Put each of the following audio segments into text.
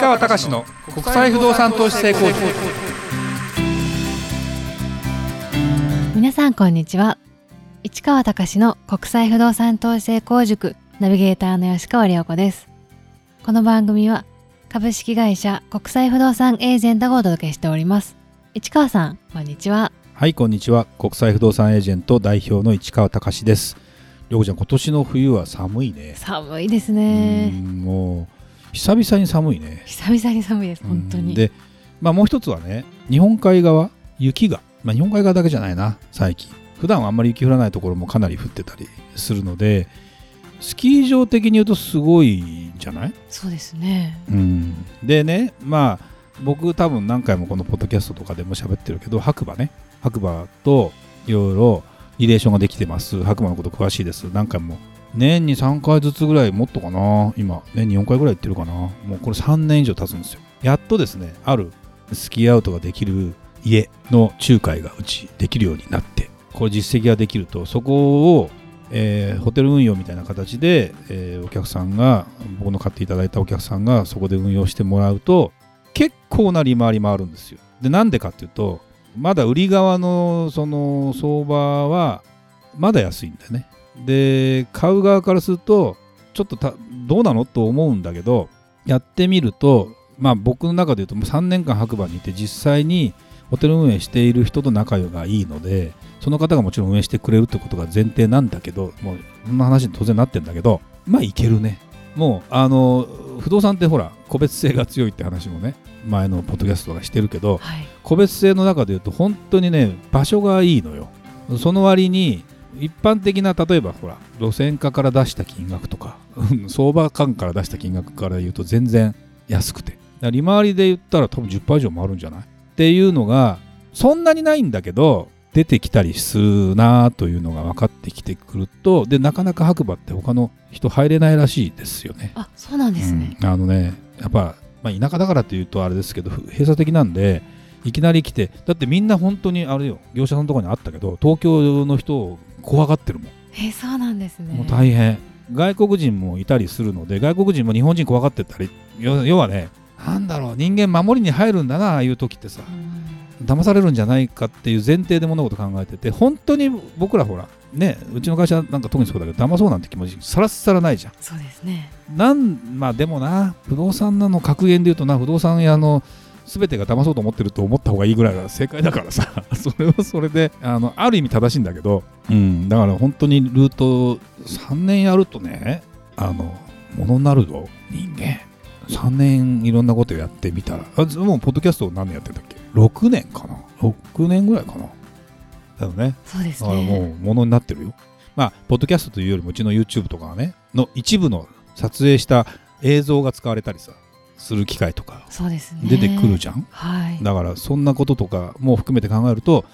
川隆の国際不動産投資成功塾。皆さんこんにちは。市川隆の国際不動産投資成功塾。ナビゲーターの吉川良子です。この番組は株式会社国際不動産エージェントがお届けしております。市川さんこんにちは。はいこんにちは。国際不動産エージェント代表の市川隆です。良子ちゃん今年の冬は寒いね。寒いですね。うんもう久々に寒いね。久々に寒いです本当に。うんで、まあ、もう一つはね日本海側雪が、まあ、日本海側だけじゃないな最近。普段はあんまり雪降らないところもかなり降ってたりするのでスキー場的に言うとすごいんじゃない、そうですね。うん、でねまあ僕多分何回もこのポッドキャストとかでも喋ってるけど白馬ね。白馬といろいろリレーションができてます。白馬のこと詳しいです。何回も年に3回ずつぐらいもっとかな。今年に4回ぐらい行ってるかな。もうこれ3年以上経つんですよ。やっとですねあるスキーアウトができる家の仲介がうちできるようになってこれ実績ができるとそこを、えーホテル運用みたいな形で、えーお客さんが僕の買っていただいたお客さんがそこで運用してもらうと結構な利回りもあるんですよ。でなんでかっていうとまだ売り側のその相場はまだ安いんだよね。で買う側からするとちょっとたどうなの？と思うんだけどやってみるとまあ僕の中で言うともう3年間白馬にいて実際にホテル運営している人と仲がいいのでその方がもちろん運営してくれるってことが前提なんだけどもうそんな話に当然なってんだけどまあいけるね。もうあの不動産ってほら個別性が強いって話もね前のポッドキャストとかしてるけどはい。個別性の中で言うと本当にね場所がいいのよ。その割に一般的な例えばほら路線価から出した金額とかうん相場感から出した金額から言うと全然安くて。利回りで言ったら多分10%以上もあるんじゃない？っていうのがそんなにないんだけど出てきたりするなというのが分かってきてくるとでなかなか白馬って他の人入れないらしいですよね。あそうなんですね、うん。あのねやっぱ、まあ、田舎だからというとあれですけどふ閉鎖的なんでいきなり来てだってみんな本当にあれよ業者さんのところにあったけど東京の人を怖がってるもん、えーそうなんですね。もう大変。外国人もいたりするので外国人も日本人怖がってたり。要要はねなんだろう人間守りに入るんだなああいう時ってさ。うん。騙されるんじゃないかっていう前提で物事考えてて本当に僕らほらねうちの会社なんか特にそうだけど騙そうなんて気持ちさらっさらないじゃん。そうですね。なんまあでもな不動産なの格言で言うとな不動産屋の全てが騙そうと思ってると思った方がいいぐらいが正解だからさ。それはそれであのある意味正しいんだけど、うん、だから本当にルート3年やるとねあのものになるぞ人間。3年いろんなことやってみたら。あずもうポッドキャスト何年やってんだっけ？6年かな。6年ぐらいかな。だよね。そうですだからもねうものになってるよ。まあ、ポッドキャストというよりもうちの YouTube とかはね、の一部の撮影した映像が使われたりさ、する機会とか出てくるじゃん？はいだからそんなこととかも含めて考えると、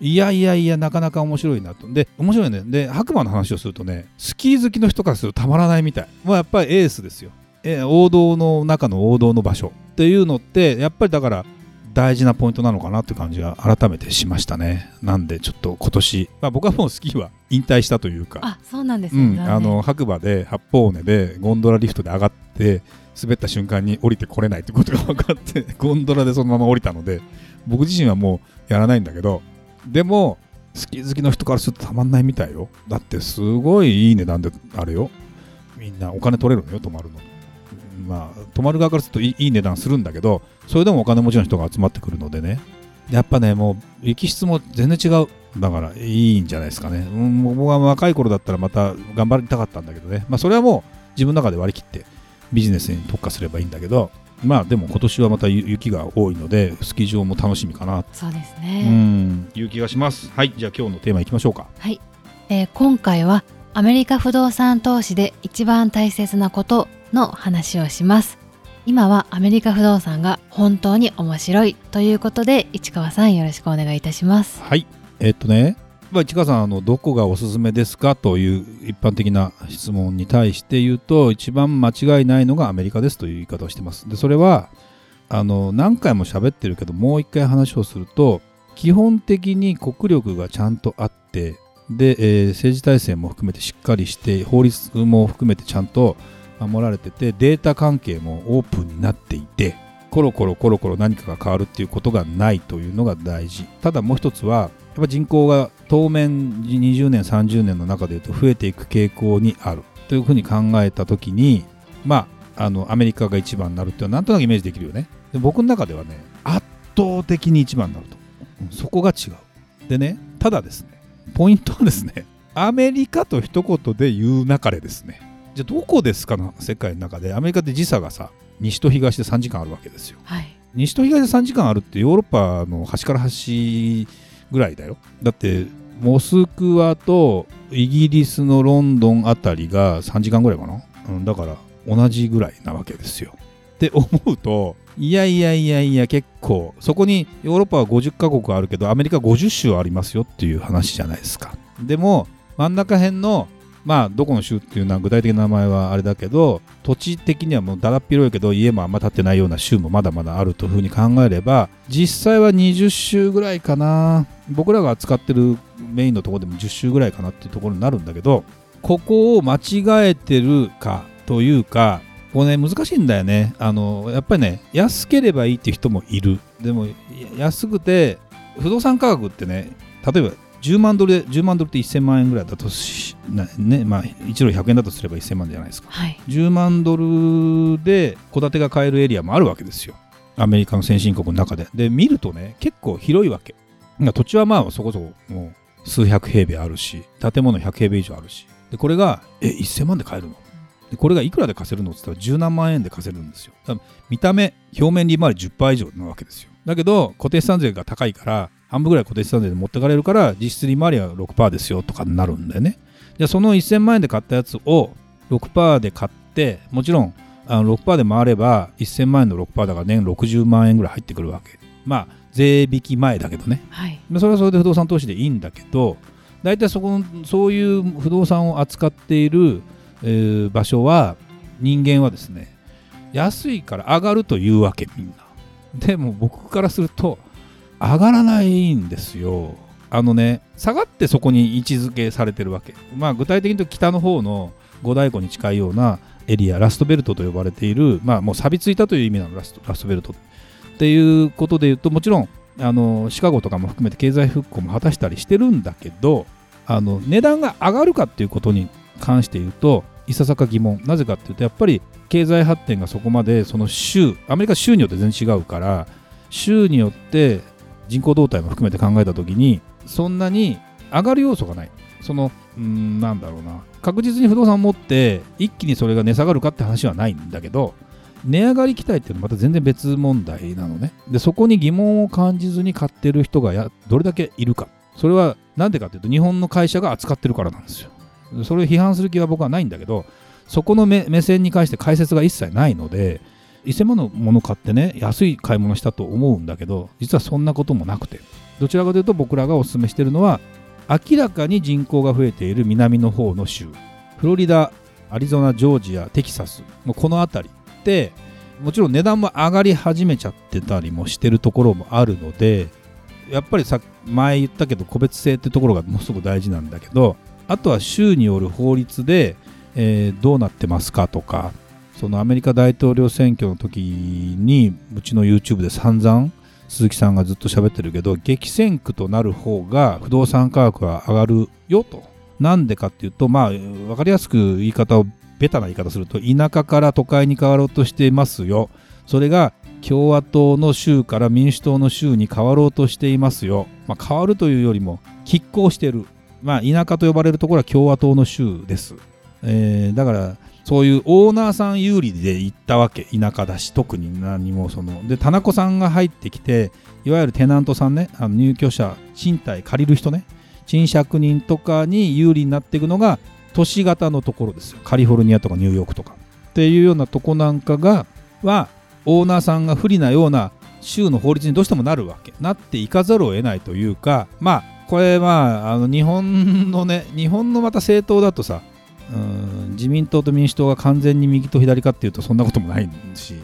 いやいやいや、なかなか面白いなと。で、面白いね。で、白馬の話をするとね、スキー好きの人からするとたまらないみたい。もうやっぱりエースですよ。え王道の中の王道の場所っていうのって、やっぱりだから、大事なポイントなのかなって感じが改めてしましたね。なんでちょっと今年、まあ、僕はもうスキーは引退したというか、あそうなんですうん、ね残念あの白馬で八方尾根でゴンドラリフトで上がって滑った瞬間に降りてこれないってことが分かって ゴンドラでそのまま降りたので僕自身はもうやらないんだけどでもスキー好きの人からするとたまんないみたいよ。だってすごいいい値段であるよ。みんなお金取れるのよ泊まるの。まあ泊まる側からするといい値段するんだけどそれでもお金持ちの人が集まってくるのでね。やっぱねもう雪質も全然違う。だからいいんじゃないですかね、うん、僕は若い頃だったらまた頑張りたかったんだけどね。まあそれはもう自分の中で割り切って。ビジネスに特化すればいいんだけどまあでも今年はまた雪が多いのでスキー場も楽しみかな。そうですうね、ん。いう気がします。はい。じゃあ今日のテーマいきましょうか。はい、えー今回はアメリカ不動産投資で一番大切なことの話をします。今はアメリカ不動産が本当に面白いということで市川さんよろしくお願いいたします。はい。えっとねまあ、市川さんあのどこがおすすめですかという一般的な質問に対して言うと一番間違いないのがアメリカですという言い方をしてます。でそれはあの何回も喋ってるけどもう一回話をすると基本的に国力がちゃんとあってで、えー政治体制も含めてしっかりして法律も含めてちゃんと守られててデータ関係もオープンになっていてコロコロコロコロ何かが変わるっていうことがないというのが大事。ただもう一つはぱ人口が当面20年30年の中でいうと増えていく傾向にあるというふうに考えた時にまああのアメリカが一番になるっていうのはなんとなくイメージできるよね。で僕の中ではね圧倒的に一番になると。そこが違う。でねただですねポイントはですねアメリカと一言で言うなかれですね。じゃあどこですかな世界の中でアメリカって時差がさ西と東で3時間あるわけですよ、はい、西と東で3時間あるってヨーロッパの端から端ぐらいだよ。だってモスクワとイギリスのロンドンあたりが3時間ぐらいかな、うん、だから同じぐらいなわけですよ。って思うといやいやいやいや結構そこにヨーロッパは50カ国あるけどアメリカ50州ありますよっていう話じゃないですか。でも真ん中辺のまあどこの州っていうのは具体的な名前はあれだけど土地的にはもうだらっ広いけど家もあんま建ってないような州もまだまだあるというふうに考えれば実際は20州ぐらいかな。僕らが扱ってるメインのとこでも10州ぐらいかなっていうところになるんだけどここを間違えてるかというかこれね難しいんだよね。あのやっぱりね安ければいいって人もいる。でも安くて不動産価格ってね例えば10万ドルで10万ドルって1000万円ぐらいだとねまあ、1ドル100円だとすれば1000万じゃないですか、はい、10万ドルで戸建てが買えるエリアもあるわけですよ。アメリカの先進国の中で。で見るとね結構広いわけ。土地はまあそこそこもう数百平米あるし建物100平米以上あるし。でこれがえ1000万で買えるの？でこれがいくらで貸せるのって言ったら十何万円で貸せるんですよ。見た目表面利回り10%以上なわけですよ。だけど固定資産税が高いから半分ぐらい固定資産税で持ってかれるから実質利回りは6%ですよとかになるんだよね。じゃあその1000万円で買ったやつを6%で買ってもちろんあの6%で回れば1000万円の6%だから年60万円ぐらい入ってくるわけ。まあ税引き前だけどね、はい、それはそれで不動産投資でいいんだけど大体そこそういう不動産を扱っている、えー、場所は人間はですね安いから上がるというわけみんな。でも僕からすると上がらないんですよ。あのね、下がってそこに位置づけされてるわけ。まあ具体的に言うと北の方の五大湖に近いようなエリア、ラストベルトと呼ばれている、まあもう錆びついたという意味なの、ラストラストベルト。っていうことで言うと、もちろんあのシカゴとかも含めて経済復興も果たしたりしてるんだけど、あの値段が上がるかっていうことに関して言うと、いささか疑問。なぜかっていうと、やっぱり経済発展がそこまでその州、アメリカ州によって全然違うから、州によって人口動態も含めて考えた時にそんなに上がる要素がない。そのうんなんだろうな。確実に不動産を持って一気にそれが値下がるかって話はないんだけど値上がり期待っていうのはまた全然別問題なのね。でそこに疑問を感じずに買ってる人がやどれだけいるか。それは何でかっていうと日本の会社が扱ってるからなんですよ。それを批判する気は僕はないんだけどそこの目線に関して解説が一切ないので1000万のもの買ってね安い買い物したと思うんだけど実はそんなこともなくて。どちらかというと僕らがお勧めしてるのは明らかに人口が増えている南の方の州。フロリダアリゾナジョージアテキサス。もこの辺りってもちろん値段も上がり始めちゃってたりもしてるところもあるのでやっぱりさ前言ったけど個別性ってところがものすごく大事なんだけどあとは州による法律で、えー、どうなってますかとかそのアメリカ大統領選挙の時にうちの YouTube で散々鈴木さんがずっと喋ってるけど激戦区となる方が不動産価格は上がるよと。なんでかっていうとまあ分かりやすく言い方をベタな言い方すると田舎から都会に変わろうとしていますよ。それが共和党の州から民主党の州に変わろうとしていますよ、まあ、変わるというよりも拮抗してる。まあ田舎と呼ばれるところは共和党の州です、えー、だからそういうオーナーさん有利で行ったわけ。田舎だし。特に何もその。で田中さんが入ってきていわゆるテナントさんね。あの入居者賃貸借りる人ね。賃借人とかに有利になっていくのが都市型のところですよ。カリフォルニアとかニューヨークとか。っていうようなとこなんかがはオーナーさんが不利なような州の法律にどうしてもなるわけ。なっていかざるを得ないというかまあこれまああの日本のね日本のまた政党だとさうん自民党と民主党が完全に右と左かっていうとそんなこともないし。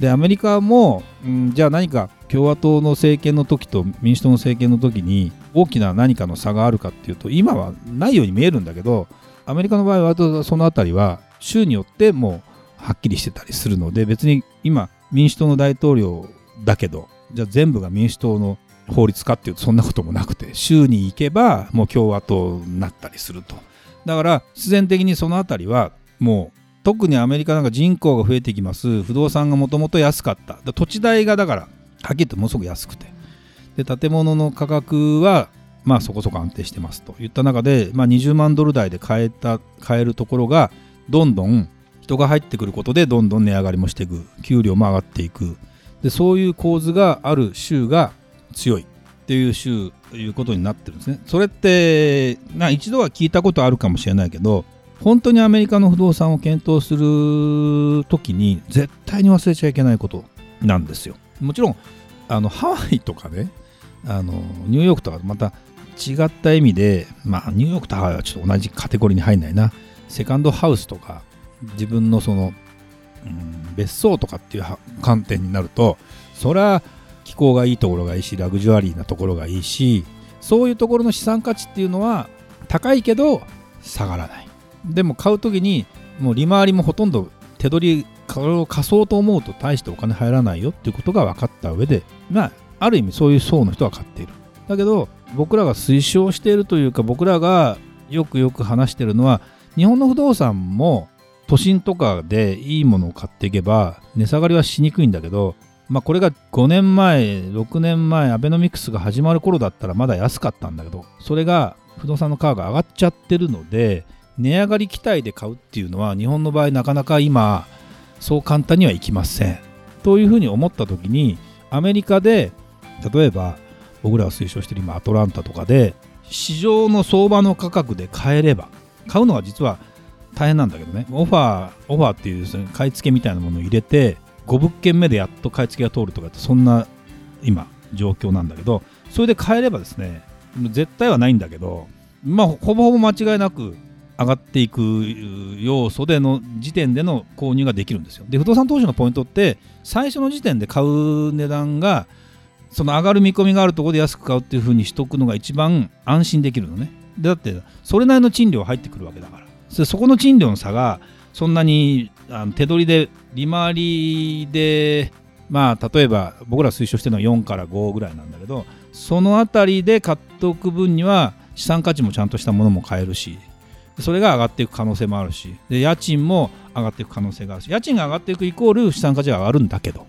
でアメリカも、うん、じゃあ何か共和党の政権の時と民主党の政権の時に大きな何かの差があるかっていうと今はないように見えるんだけどアメリカの場合はその辺りは州によってもうはっきりしてたりするので別に今民主党の大統領だけどじゃあ全部が民主党の法律かっていうとそんなこともなくて州に行けばもう共和党になったりすると。だから必然的にその辺りはもう特にアメリカなんか人口が増えてきます。不動産がもともと安かった。土地代がだからはっきり言ってものすごく安くて。で建物の価格はまあそこそこ安定してますといった中で、まあ、20万ドル台で買えた買えるところがどんどん人が入ってくることでどんどん値上がりもしていく。給料も上がっていく。でそういう構図がある州が強い。っていう州いうことになってるんですね。それってな一度は聞いたことあるかもしれないけど本当にアメリカの不動産を検討する時に絶対に忘れちゃいけないことなんですよ。もちろんあのハワイとかねあのニューヨークとかまた違った意味でまあニューヨークとハワイはちょっと同じカテゴリーに入んないな。セカンドハウスとか自分のその、うん、別荘とかっていう観点になるとそれは気候がいいところがいいしラグジュアリーなところがいいしそういうところの資産価値っていうのは高いけど下がらない。でも買う時にもう利回りもほとんど手取りこれを貸そうと思うと大してお金入らないよっていうことが分かった上でまあある意味そういう層の人は買っている。だけど僕らが推奨しているというか僕らがよくよく話しているのは日本の不動産も都心とかでいいものを買っていけば値下がりはしにくいんだけどまあこれが5年前6年前アベノミクスが始まる頃だったらまだ安かったんだけどそれが不動産の価格が上がっちゃってるので値上がり期待で買うっていうのは日本の場合なかなか今そう簡単にはいきません。というふうに思った時にアメリカで例えば僕らが推奨している今アトランタとかで市場の相場の価格で買えれば買うのは実は大変なんだけどね。オファーオファーっていう、ね、買い付けみたいなものを入れて5物件目でやっと買い付けが通るとかってそんな今状況なんだけどそれで買えればですね絶対はないんだけどまあほぼほぼ間違いなく上がっていく要素での時点での購入ができるんですよ。で不動産投資のポイントって最初の時点で買う値段がその上がる見込みがあるところで安く買うっていうふうにしとくのが一番安心できるのね。でだってそれなりの賃料入ってくるわけだから。そこの賃料の差がそんなにあの手取りで利回りでまあ例えば僕ら推奨してるのは4から5ぐらいなんだけどその辺りで買っておく分には資産価値もちゃんとしたものも買えるしそれが上がっていく可能性もあるしで家賃も上がっていく可能性があるし家賃が上がっていくイコール資産価値が上がるんだけど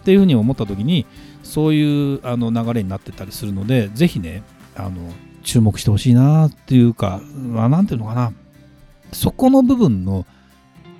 っていうふうに思った時にそういうあの流れになってたりするのでぜひねあの注目してほしいなっていうか何ていうのかな。そこの部分の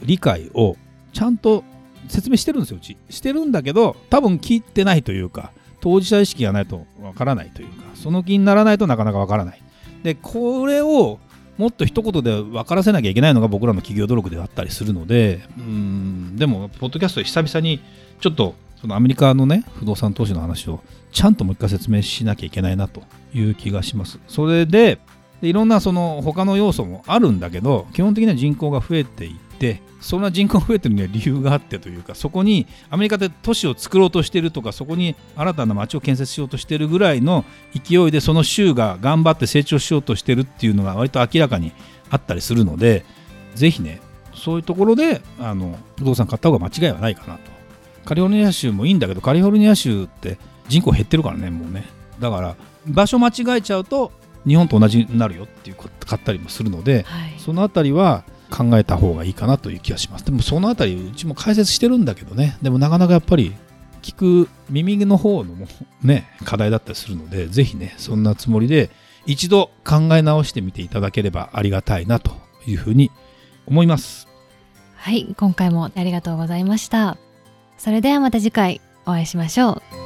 理解をちゃんと説明してるんですようちしてるんだけど多分聞いてないというか当事者意識がないとわからないというかその気にならないとなかなかわからない。でこれをもっと一言で分からせなきゃいけないのが僕らの企業努力であったりするのでうんでもポッドキャスト久々にちょっとそのアメリカのね不動産投資の話をちゃんともう一回説明しなきゃいけないなという気がします。それでいろんなその他の要素もあるんだけど基本的には人口が増えていってそんな人口が増えてるには理由があってというかそこにアメリカで都市を作ろうとしてるとかそこに新たな街を建設しようとしてるぐらいの勢いでその州が頑張って成長しようとしてるっていうのが割と明らかにあったりするのでぜひねそういうところであの不動産買った方が間違いはないかなと。カリフォルニア州もいいんだけどカリフォルニア州って人口減ってるからねもうね。だから場所間違えちゃうと日本と同じになるよっていう買ったりもするので、はい、その辺りは考えた方がいいかなという気がします。でもそのあたりうちも解説してるんだけどね。でもなかなかやっぱり聞く耳の方のも ね課題だったりするのでぜひねそんなつもりで一度考え直してみていただければありがたいなというふうに思います。はい今回もありがとうございました。それではまた次回お会いしましょう。